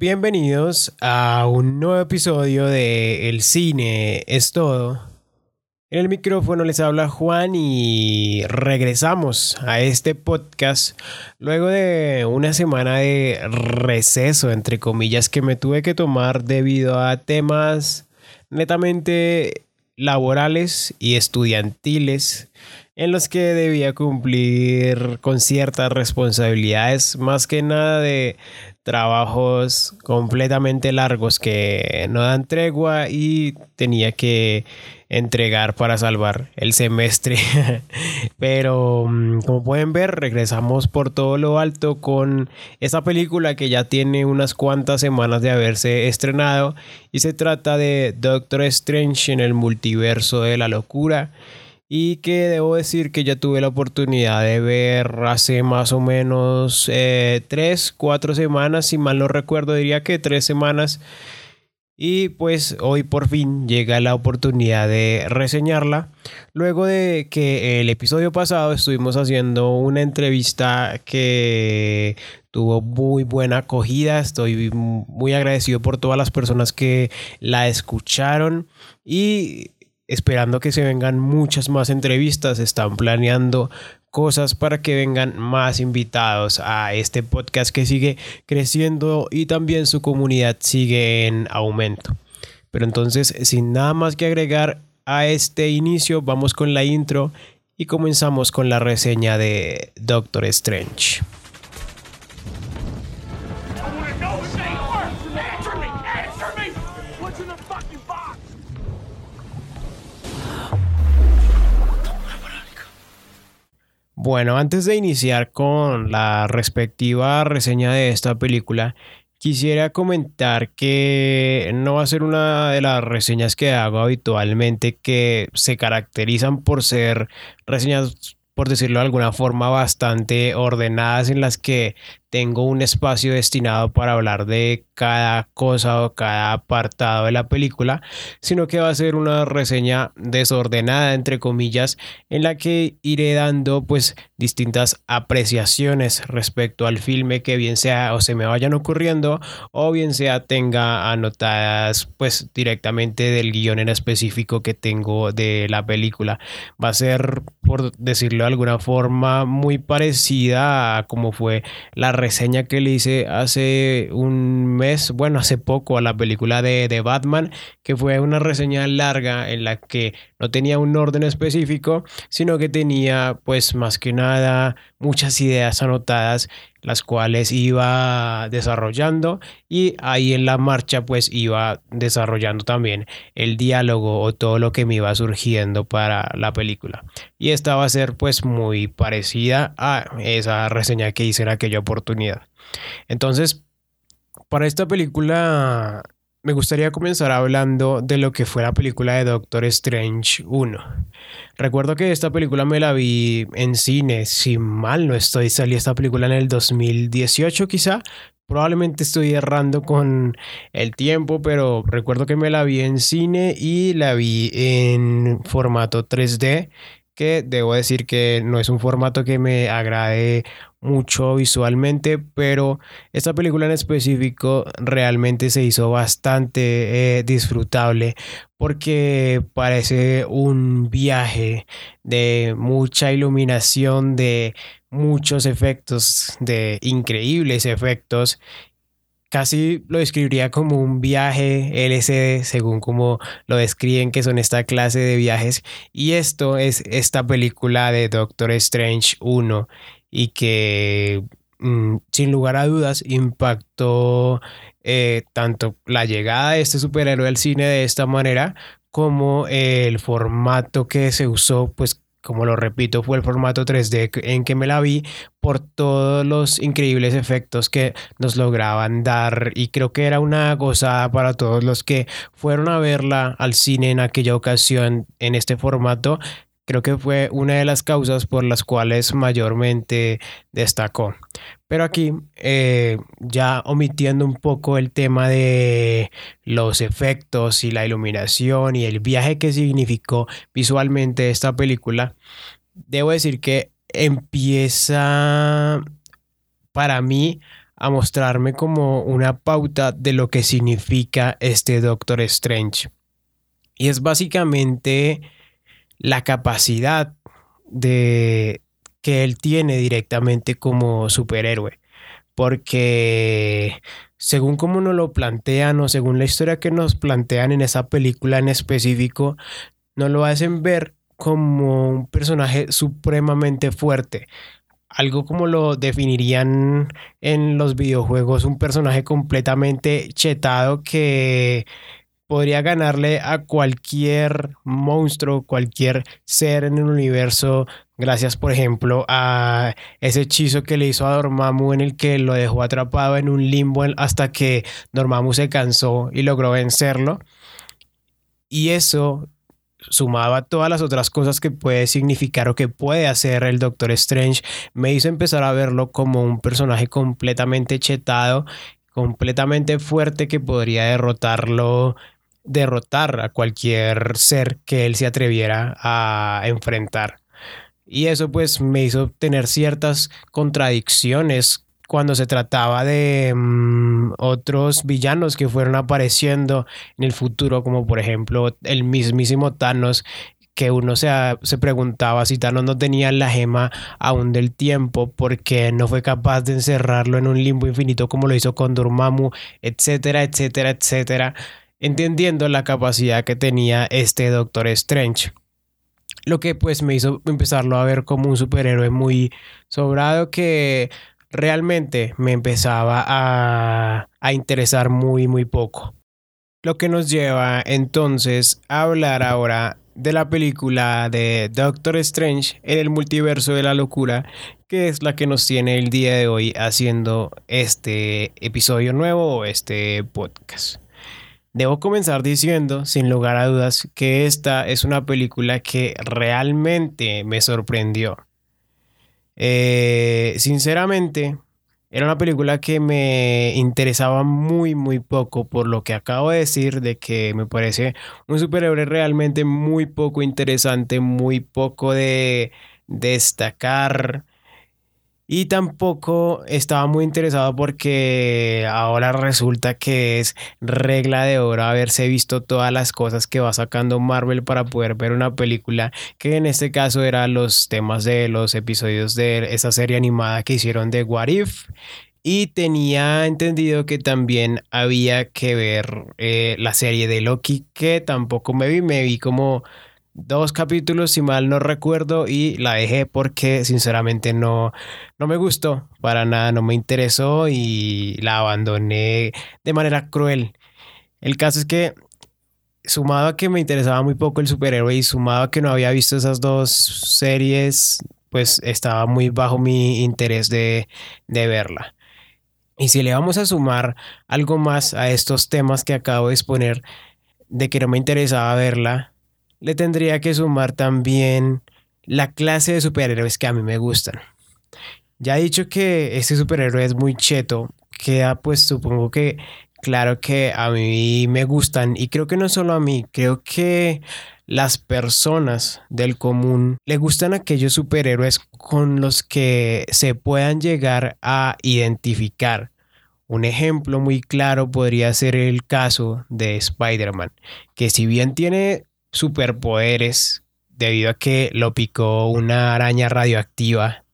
Bienvenidos a un nuevo episodio de El cine es todo. En el micrófono les habla Juan y regresamos a este podcast luego de una semana de receso, entre comillas, que me tuve que tomar debido a temas netamente laborales y estudiantiles en los que debía cumplir con ciertas responsabilidades, más que nada de trabajos completamente largos que no dan tregua y tenía que entregar para salvar el semestre. Pero mm, como pueden ver, regresamos por todo lo alto con esa película que ya tiene unas cuantas semanas de haberse estrenado y se trata de Doctor Strange en el multiverso de la locura y que debo decir que ya tuve la oportunidad de ver hace más o menos eh, tres, cuatro semanas, si mal no recuerdo, diría que tres semanas. Y pues hoy por fin llega la oportunidad de reseñarla. Luego de que el episodio pasado estuvimos haciendo una entrevista que tuvo muy buena acogida. Estoy muy agradecido por todas las personas que la escucharon. Y esperando que se vengan muchas más entrevistas, están planeando cosas para que vengan más invitados a este podcast que sigue creciendo y también su comunidad sigue en aumento. Pero entonces, sin nada más que agregar a este inicio, vamos con la intro y comenzamos con la reseña de Doctor Strange. Bueno, antes de iniciar con la respectiva reseña de esta película, quisiera comentar que no va a ser una de las reseñas que hago habitualmente que se caracterizan por ser reseñas por decirlo de alguna forma, bastante ordenadas en las que tengo un espacio destinado para hablar de cada cosa o cada apartado de la película, sino que va a ser una reseña desordenada, entre comillas, en la que iré dando pues distintas apreciaciones respecto al filme que bien sea o se me vayan ocurriendo o bien sea tenga anotadas pues directamente del guion en específico que tengo de la película. Va a ser, por decirlo de alguna forma, muy parecida a como fue la reseña que le hice hace un mes, bueno, hace poco a la película de, de Batman, que fue una reseña larga en la que no tenía un orden específico, sino que tenía pues más que nada muchas ideas anotadas las cuales iba desarrollando y ahí en la marcha pues iba desarrollando también el diálogo o todo lo que me iba surgiendo para la película. Y esta va a ser pues muy parecida a esa reseña que hice en aquella oportunidad. Entonces para esta película me gustaría comenzar hablando de lo que fue la película de Doctor Strange 1. Recuerdo que esta película me la vi en cine, si mal no estoy, salí esta película en el 2018 quizá. Probablemente estoy errando con el tiempo, pero recuerdo que me la vi en cine y la vi en formato 3D, que debo decir que no es un formato que me agrade mucho visualmente, pero esta película en específico realmente se hizo bastante eh, disfrutable porque parece un viaje de mucha iluminación, de muchos efectos, de increíbles efectos. Casi lo describiría como un viaje LCD, según como lo describen que son esta clase de viajes. Y esto es esta película de Doctor Strange 1 y que mm, sin lugar a dudas impactó eh, tanto la llegada de este superhéroe al cine de esta manera como el formato que se usó, pues como lo repito, fue el formato 3D en que me la vi por todos los increíbles efectos que nos lograban dar y creo que era una gozada para todos los que fueron a verla al cine en aquella ocasión en este formato creo que fue una de las causas por las cuales mayormente destacó. Pero aquí, eh, ya omitiendo un poco el tema de los efectos y la iluminación y el viaje que significó visualmente esta película, debo decir que empieza para mí a mostrarme como una pauta de lo que significa este Doctor Strange. Y es básicamente la capacidad de que él tiene directamente como superhéroe. Porque según como nos lo plantean o según la historia que nos plantean en esa película en específico, nos lo hacen ver como un personaje supremamente fuerte. Algo como lo definirían en los videojuegos, un personaje completamente chetado que podría ganarle a cualquier monstruo, cualquier ser en el universo, gracias por ejemplo a ese hechizo que le hizo a Dormammu en el que lo dejó atrapado en un limbo hasta que Dormammu se cansó y logró vencerlo. Y eso sumado a todas las otras cosas que puede significar o que puede hacer el Doctor Strange, me hizo empezar a verlo como un personaje completamente chetado, completamente fuerte que podría derrotarlo, derrotar a cualquier ser que él se atreviera a enfrentar. Y eso pues me hizo tener ciertas contradicciones cuando se trataba de mm, otros villanos que fueron apareciendo en el futuro, como por ejemplo el mismísimo Thanos, que uno se, se preguntaba si Thanos no tenía la gema aún del tiempo porque no fue capaz de encerrarlo en un limbo infinito como lo hizo con Dormammu, etcétera, etcétera, etcétera, entendiendo la capacidad que tenía este Doctor Strange. Lo que pues me hizo empezarlo a ver como un superhéroe muy sobrado que realmente me empezaba a, interesar muy, muy poco. Lo que nos lleva entonces a hablar ahora de la película de Doctor Strange en el multiverso de la locura, que es la que nos tiene el día de hoy haciendo este episodio nuevo o este podcast. Debo comenzar diciendo, sin lugar a dudas, que esta es una película que realmente me sorprendió. Eh, sinceramente, era una película que me interesaba muy, muy poco por lo que acabo de decir, de que me parece un superhéroe realmente muy poco interesante, muy poco de destacar. Y tampoco estaba muy interesado porque ahora resulta que es regla de oro haberse visto todas las cosas que va sacando Marvel para poder ver una película, que en este caso eran los temas de los episodios de esa serie animada que hicieron de What If. Y tenía entendido que también había que ver eh, la serie de Loki, que tampoco me vi, me vi como dos capítulos, si mal no recuerdo, y la dejé porque sinceramente no, no me gustó para nada, no me interesó y la abandoné de manera cruel. El caso es que, sumado a que me interesaba muy poco el superhéroe y sumado a que no había visto esas dos series, pues estaba muy bajo mi interés de, de verla. Y si le vamos a sumar algo más a estos temas que acabo de exponer, de que no me interesaba verla, le tendría que sumar también la clase de superhéroes que a mí me gustan. Ya he dicho que este superhéroe es muy cheto, queda pues supongo que claro que a mí me gustan y creo que no solo a mí, creo que las personas del común le gustan aquellos superhéroes con los que se puedan llegar a identificar. Un ejemplo muy claro podría ser el caso de Spider-Man, que si bien tiene superpoderes debido a que lo picó una araña radioactiva.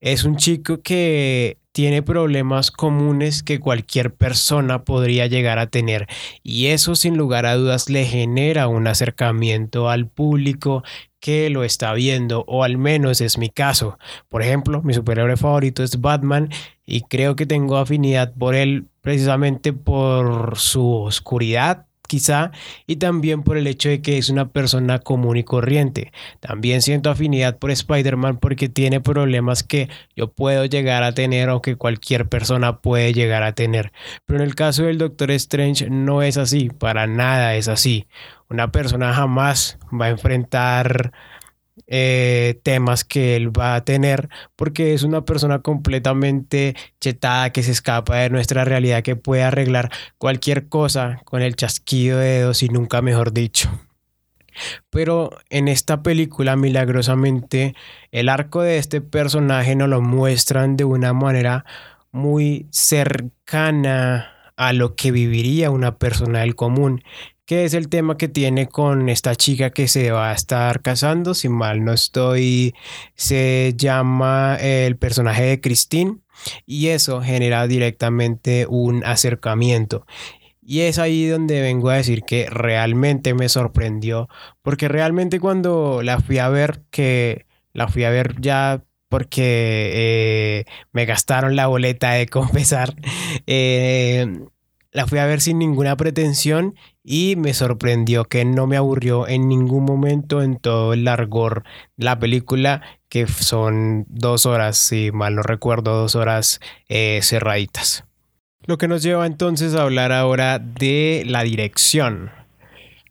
Es un chico que tiene problemas comunes que cualquier persona podría llegar a tener y eso sin lugar a dudas le genera un acercamiento al público que lo está viendo o al menos es mi caso. Por ejemplo, mi superhéroe favorito es Batman y creo que tengo afinidad por él precisamente por su oscuridad quizá, y también por el hecho de que es una persona común y corriente. También siento afinidad por Spider-Man porque tiene problemas que yo puedo llegar a tener o que cualquier persona puede llegar a tener. Pero en el caso del Doctor Strange no es así, para nada es así. Una persona jamás va a enfrentar eh, temas que él va a tener porque es una persona completamente chetada que se escapa de nuestra realidad que puede arreglar cualquier cosa con el chasquido de dedos y nunca mejor dicho. Pero en esta película, milagrosamente, el arco de este personaje nos lo muestran de una manera muy cercana a lo que viviría una persona del común, que es el tema que tiene con esta chica que se va a estar casando, si mal no estoy, se llama el personaje de Christine y eso genera directamente un acercamiento. Y es ahí donde vengo a decir que realmente me sorprendió, porque realmente cuando la fui a ver, que la fui a ver ya porque eh, me gastaron la boleta de confesar, eh, la fui a ver sin ninguna pretensión y me sorprendió que no me aburrió en ningún momento en todo el largor de la película, que son dos horas, si mal no recuerdo, dos horas eh, cerraditas. Lo que nos lleva entonces a hablar ahora de la dirección.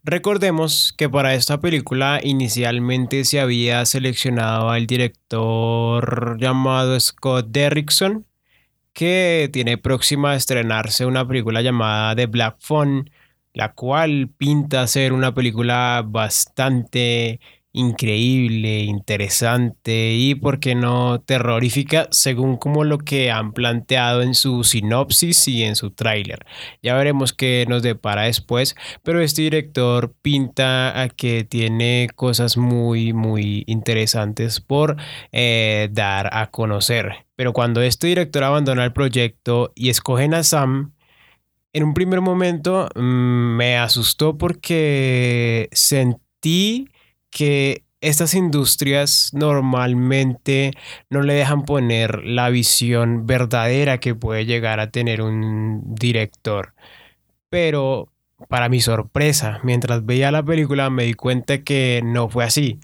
Recordemos que para esta película inicialmente se había seleccionado al director llamado Scott Derrickson, que tiene próxima a estrenarse una película llamada The Black Phone, la cual pinta ser una película bastante increíble, interesante y, por qué no, terrorífica, según como lo que han planteado en su sinopsis y en su tráiler. Ya veremos qué nos depara después, pero este director pinta a que tiene cosas muy, muy interesantes por eh, dar a conocer. Pero cuando este director abandona el proyecto y escogen a Sam, en un primer momento mm, me asustó porque sentí que estas industrias normalmente no le dejan poner la visión verdadera que puede llegar a tener un director. Pero para mi sorpresa, mientras veía la película me di cuenta que no fue así.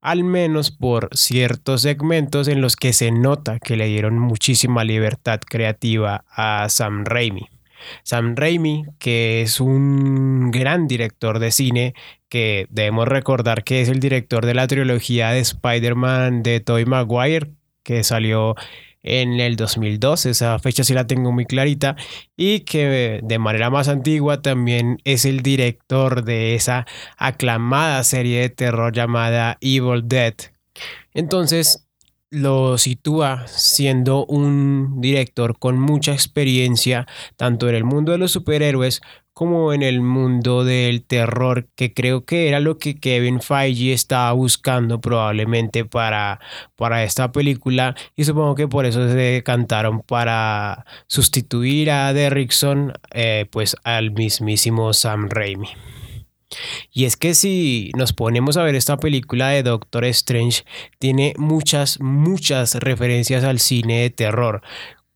Al menos por ciertos segmentos en los que se nota que le dieron muchísima libertad creativa a Sam Raimi. Sam Raimi, que es un gran director de cine, que debemos recordar que es el director de la trilogía de Spider-Man de Tobey Maguire, que salió en el 2002, esa fecha sí la tengo muy clarita, y que de manera más antigua también es el director de esa aclamada serie de terror llamada Evil Dead. Entonces, lo sitúa siendo un director con mucha experiencia tanto en el mundo de los superhéroes como en el mundo del terror, que creo que era lo que Kevin Feige estaba buscando probablemente para, para esta película y supongo que por eso se decantaron para sustituir a Derrickson eh, pues al mismísimo Sam Raimi. Y es que si nos ponemos a ver esta película de Doctor Strange, tiene muchas, muchas referencias al cine de terror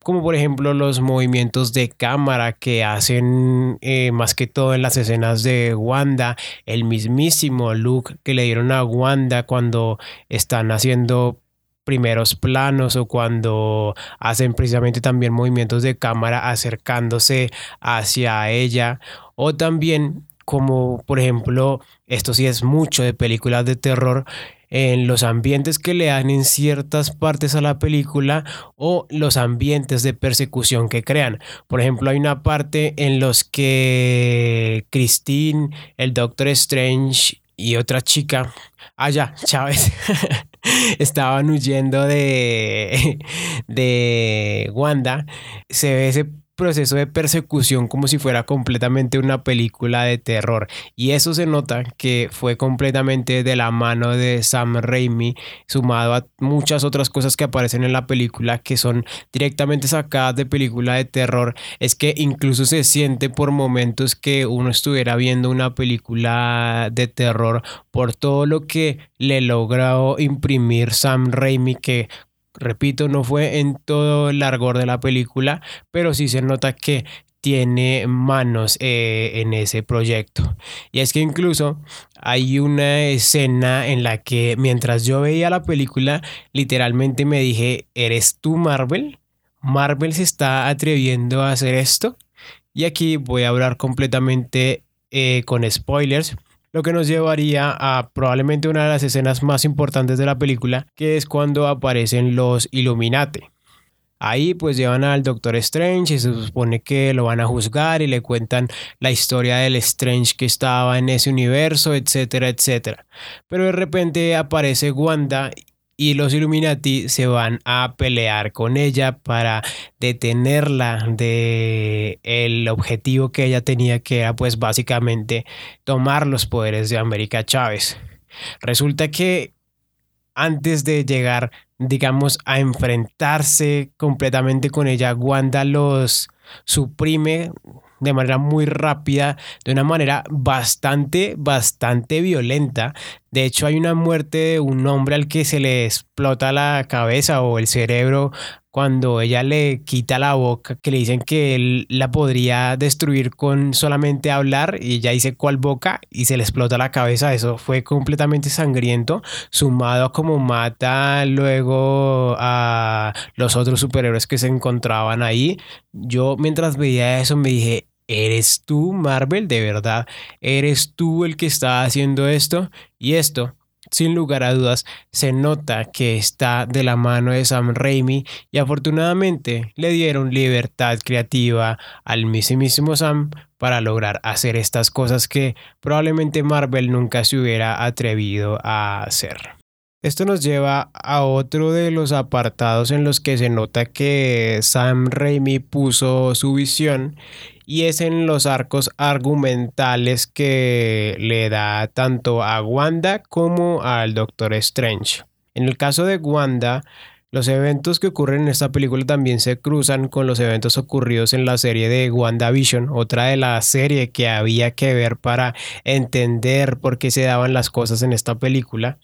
como por ejemplo los movimientos de cámara que hacen eh, más que todo en las escenas de Wanda, el mismísimo look que le dieron a Wanda cuando están haciendo primeros planos o cuando hacen precisamente también movimientos de cámara acercándose hacia ella o también como por ejemplo, esto sí es mucho de películas de terror, en los ambientes que le dan en ciertas partes a la película o los ambientes de persecución que crean. Por ejemplo, hay una parte en los que Christine, el Doctor Strange y otra chica, allá, ah, Chávez, estaban huyendo de, de Wanda. Se ve ese proceso de persecución como si fuera completamente una película de terror. Y eso se nota que fue completamente de la mano de Sam Raimi, sumado a muchas otras cosas que aparecen en la película que son directamente sacadas de película de terror. Es que incluso se siente por momentos que uno estuviera viendo una película de terror por todo lo que le logró imprimir Sam Raimi que Repito, no fue en todo el largor de la película, pero sí se nota que tiene manos eh, en ese proyecto. Y es que incluso hay una escena en la que mientras yo veía la película, literalmente me dije, ¿eres tú Marvel? ¿Marvel se está atreviendo a hacer esto? Y aquí voy a hablar completamente eh, con spoilers lo que nos llevaría a probablemente una de las escenas más importantes de la película, que es cuando aparecen los Illuminati. Ahí pues llevan al Doctor Strange y se supone que lo van a juzgar y le cuentan la historia del Strange que estaba en ese universo, etcétera, etcétera. Pero de repente aparece Wanda y los Illuminati se van a pelear con ella para detenerla de el objetivo que ella tenía que era pues básicamente tomar los poderes de América Chávez. Resulta que antes de llegar digamos a enfrentarse completamente con ella, Wanda los suprime de manera muy rápida, de una manera bastante, bastante violenta. De hecho, hay una muerte de un hombre al que se le explota la cabeza o el cerebro cuando ella le quita la boca, que le dicen que él la podría destruir con solamente hablar y ella dice cuál boca y se le explota la cabeza. Eso fue completamente sangriento, sumado a cómo mata luego a los otros superhéroes que se encontraban ahí. Yo mientras veía eso me dije, ¿eres tú Marvel? ¿De verdad? ¿Eres tú el que está haciendo esto? Y esto sin lugar a dudas, se nota que está de la mano de Sam Raimi y afortunadamente le dieron libertad creativa al mismísimo Sam para lograr hacer estas cosas que probablemente Marvel nunca se hubiera atrevido a hacer. Esto nos lleva a otro de los apartados en los que se nota que Sam Raimi puso su visión y es en los arcos argumentales que le da tanto a Wanda como al Doctor Strange. En el caso de Wanda, los eventos que ocurren en esta película también se cruzan con los eventos ocurridos en la serie de WandaVision, otra de la serie que había que ver para entender por qué se daban las cosas en esta película.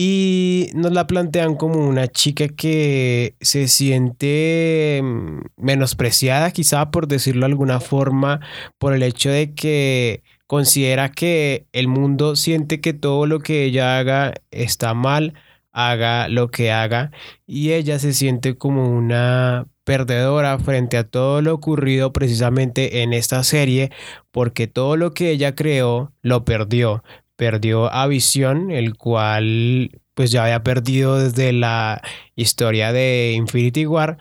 Y nos la plantean como una chica que se siente mm, menospreciada, quizá por decirlo de alguna forma, por el hecho de que considera que el mundo siente que todo lo que ella haga está mal, haga lo que haga, y ella se siente como una perdedora frente a todo lo ocurrido precisamente en esta serie, porque todo lo que ella creó lo perdió, perdió a Visión, el cual pues ya había perdido desde la historia de Infinity War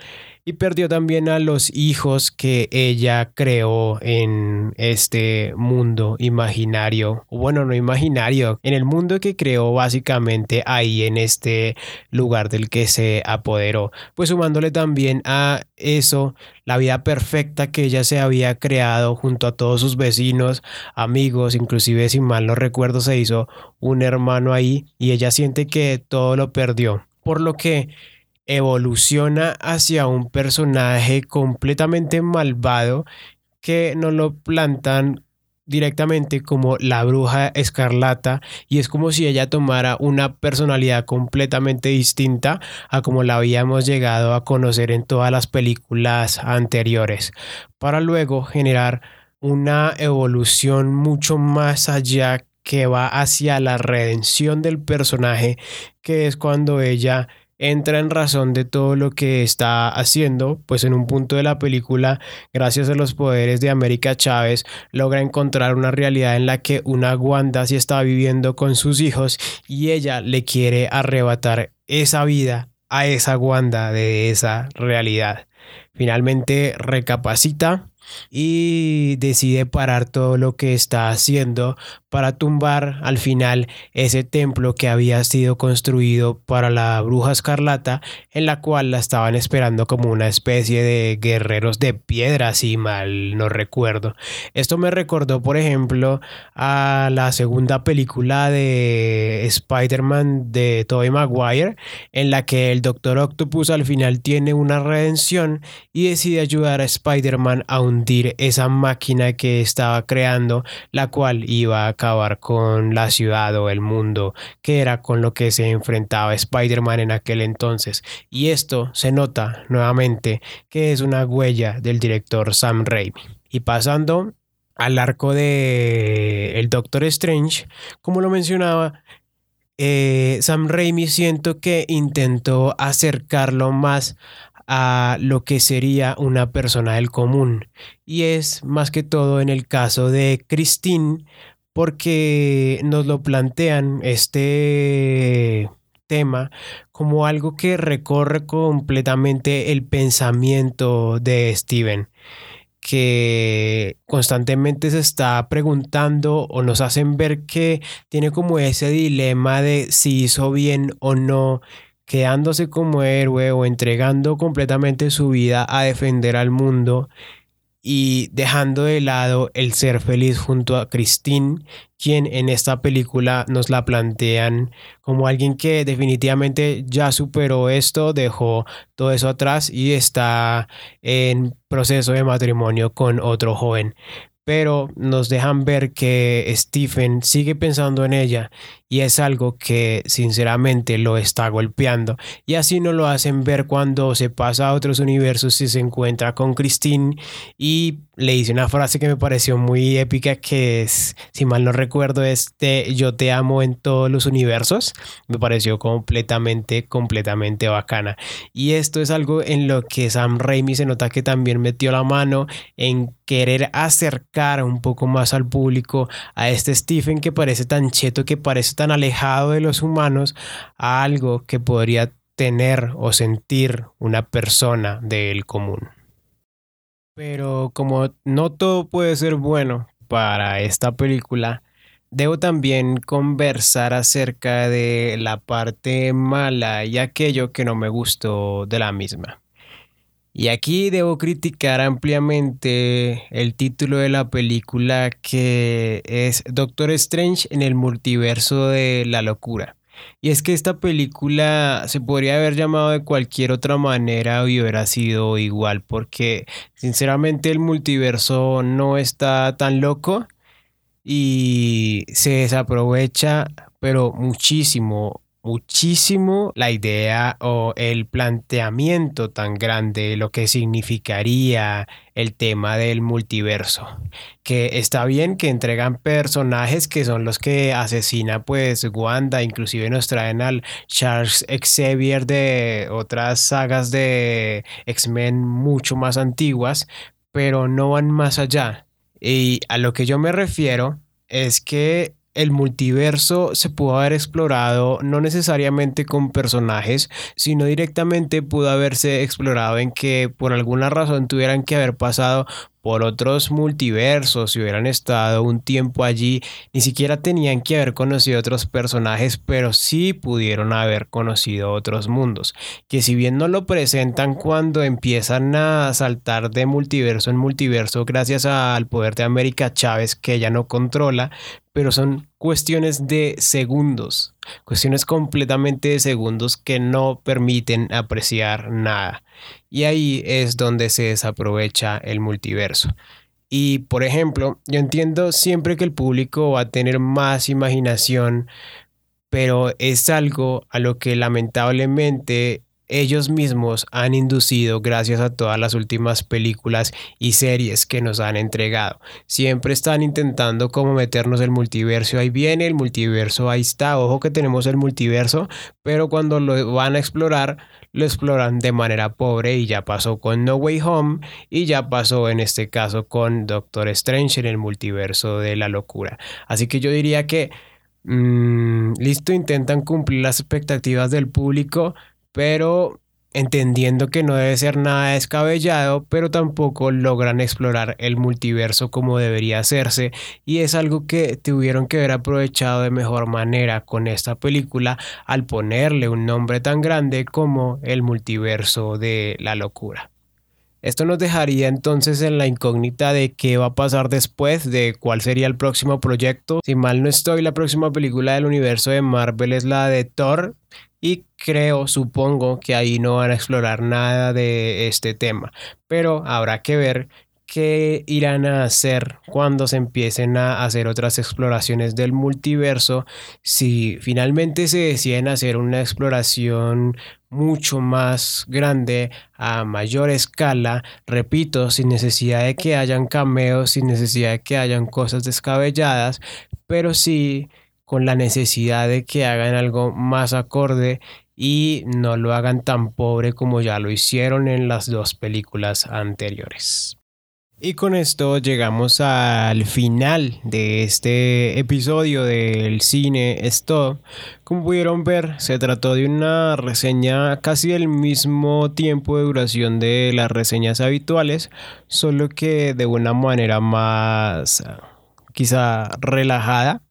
y perdió también a los hijos que ella creó en este mundo imaginario, bueno, no imaginario, en el mundo que creó básicamente ahí en este lugar del que se apoderó, pues sumándole también a eso la vida perfecta que ella se había creado junto a todos sus vecinos, amigos, inclusive si mal no recuerdo se hizo un hermano ahí y ella siente que todo lo perdió, por lo que evoluciona hacia un personaje completamente malvado que nos lo plantan directamente como la bruja escarlata y es como si ella tomara una personalidad completamente distinta a como la habíamos llegado a conocer en todas las películas anteriores para luego generar una evolución mucho más allá que va hacia la redención del personaje que es cuando ella entra en razón de todo lo que está haciendo, pues en un punto de la película, gracias a los poderes de América Chávez, logra encontrar una realidad en la que una Wanda sí está viviendo con sus hijos y ella le quiere arrebatar esa vida a esa Wanda de esa realidad. Finalmente recapacita y decide parar todo lo que está haciendo para tumbar al final ese templo que había sido construido para la bruja escarlata en la cual la estaban esperando como una especie de guerreros de piedra si mal no recuerdo. Esto me recordó por ejemplo a la segunda película de Spider-Man de Tobey Maguire en la que el Doctor Octopus al final tiene una redención y decide ayudar a Spider-Man a un esa máquina que estaba creando, la cual iba a acabar con la ciudad o el mundo, que era con lo que se enfrentaba Spider-Man en aquel entonces. Y esto se nota nuevamente que es una huella del director Sam Raimi. Y pasando al arco de el Doctor Strange, como lo mencionaba, eh, Sam Raimi siento que intentó acercarlo más a lo que sería una persona del común. Y es más que todo en el caso de Christine, porque nos lo plantean este tema como algo que recorre completamente el pensamiento de Steven que constantemente se está preguntando o nos hacen ver que tiene como ese dilema de si hizo bien o no quedándose como héroe o entregando completamente su vida a defender al mundo y dejando de lado el ser feliz junto a Christine, quien en esta película nos la plantean como alguien que definitivamente ya superó esto, dejó todo eso atrás y está en proceso de matrimonio con otro joven. Pero nos dejan ver que Stephen sigue pensando en ella y es algo que sinceramente lo está golpeando y así nos lo hacen ver cuando se pasa a otros universos y se encuentra con Christine y le dice una frase que me pareció muy épica que es, si mal no recuerdo, es de yo te amo en todos los universos. Me pareció completamente, completamente bacana. Y esto es algo en lo que Sam Raimi se nota que también metió la mano en querer acercar un poco más al público a este Stephen que parece tan cheto, que parece tan alejado de los humanos, a algo que podría tener o sentir una persona del común. Pero como no todo puede ser bueno para esta película, debo también conversar acerca de la parte mala y aquello que no me gustó de la misma. Y aquí debo criticar ampliamente el título de la película que es Doctor Strange en el multiverso de la locura. Y es que esta película se podría haber llamado de cualquier otra manera y hubiera sido igual, porque sinceramente el multiverso no está tan loco y se desaprovecha, pero muchísimo muchísimo la idea o el planteamiento tan grande, lo que significaría el tema del multiverso. Que está bien que entregan personajes que son los que asesina pues Wanda, inclusive nos traen al Charles Xavier de otras sagas de X-Men mucho más antiguas, pero no van más allá. Y a lo que yo me refiero es que el multiverso se pudo haber explorado no necesariamente con personajes, sino directamente pudo haberse explorado en que por alguna razón tuvieran que haber pasado por otros multiversos, si hubieran estado un tiempo allí, ni siquiera tenían que haber conocido otros personajes, pero sí pudieron haber conocido otros mundos, que si bien no lo presentan cuando empiezan a saltar de multiverso en multiverso gracias al poder de América Chávez que ella no controla, pero son cuestiones de segundos, cuestiones completamente de segundos que no permiten apreciar nada. Y ahí es donde se desaprovecha el multiverso. Y por ejemplo, yo entiendo siempre que el público va a tener más imaginación, pero es algo a lo que lamentablemente ellos mismos han inducido gracias a todas las últimas películas y series que nos han entregado. Siempre están intentando como meternos el multiverso, ahí viene el multiverso, ahí está, ojo que tenemos el multiverso, pero cuando lo van a explorar, lo exploran de manera pobre y ya pasó con No Way Home y ya pasó en este caso con Doctor Strange en el multiverso de la locura. Así que yo diría que... Mm, listo, intentan cumplir las expectativas del público, pero entendiendo que no debe ser nada descabellado, pero tampoco logran explorar el multiverso como debería hacerse y es algo que tuvieron que haber aprovechado de mejor manera con esta película al ponerle un nombre tan grande como el multiverso de la locura. Esto nos dejaría entonces en la incógnita de qué va a pasar después, de cuál sería el próximo proyecto. Si mal no estoy, la próxima película del universo de Marvel es la de Thor, y creo, supongo que ahí no van a explorar nada de este tema, pero habrá que ver qué irán a hacer cuando se empiecen a hacer otras exploraciones del multiverso, si finalmente se deciden hacer una exploración mucho más grande a mayor escala, repito, sin necesidad de que hayan cameos, sin necesidad de que hayan cosas descabelladas, pero sí con la necesidad de que hagan algo más acorde y no lo hagan tan pobre como ya lo hicieron en las dos películas anteriores. Y con esto llegamos al final de este episodio del cine Stop. Como pudieron ver, se trató de una reseña casi del mismo tiempo de duración de las reseñas habituales, solo que de una manera más quizá relajada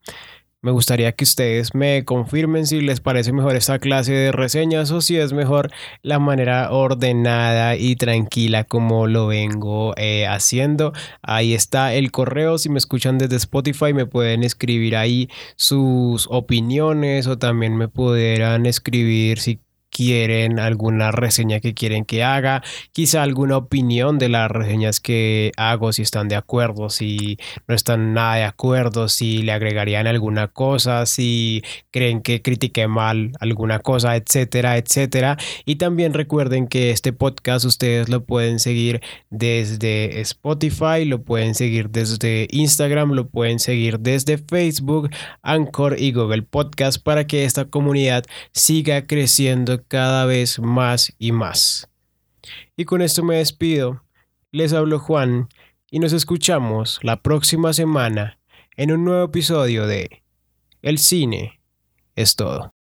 Me gustaría que ustedes me confirmen si les parece mejor esta clase de reseñas o si es mejor la manera ordenada y tranquila como lo vengo eh, haciendo. Ahí está el correo. Si me escuchan desde Spotify me pueden escribir ahí sus opiniones o también me podrán escribir si quieren, alguna reseña que quieren que haga, quizá alguna opinión de las reseñas que hago, si están de acuerdo, si no están nada de acuerdo, si le agregarían alguna cosa, si creen que critiqué mal alguna cosa, etcétera, etcétera. Y también recuerden que este podcast ustedes lo pueden seguir desde Spotify, lo pueden seguir desde Instagram, lo pueden seguir desde Facebook, Anchor y Google Podcast para que esta comunidad siga creciendo cada vez más y más. Y con esto me despido. Les hablo Juan y nos escuchamos la próxima semana en un nuevo episodio de El cine es todo.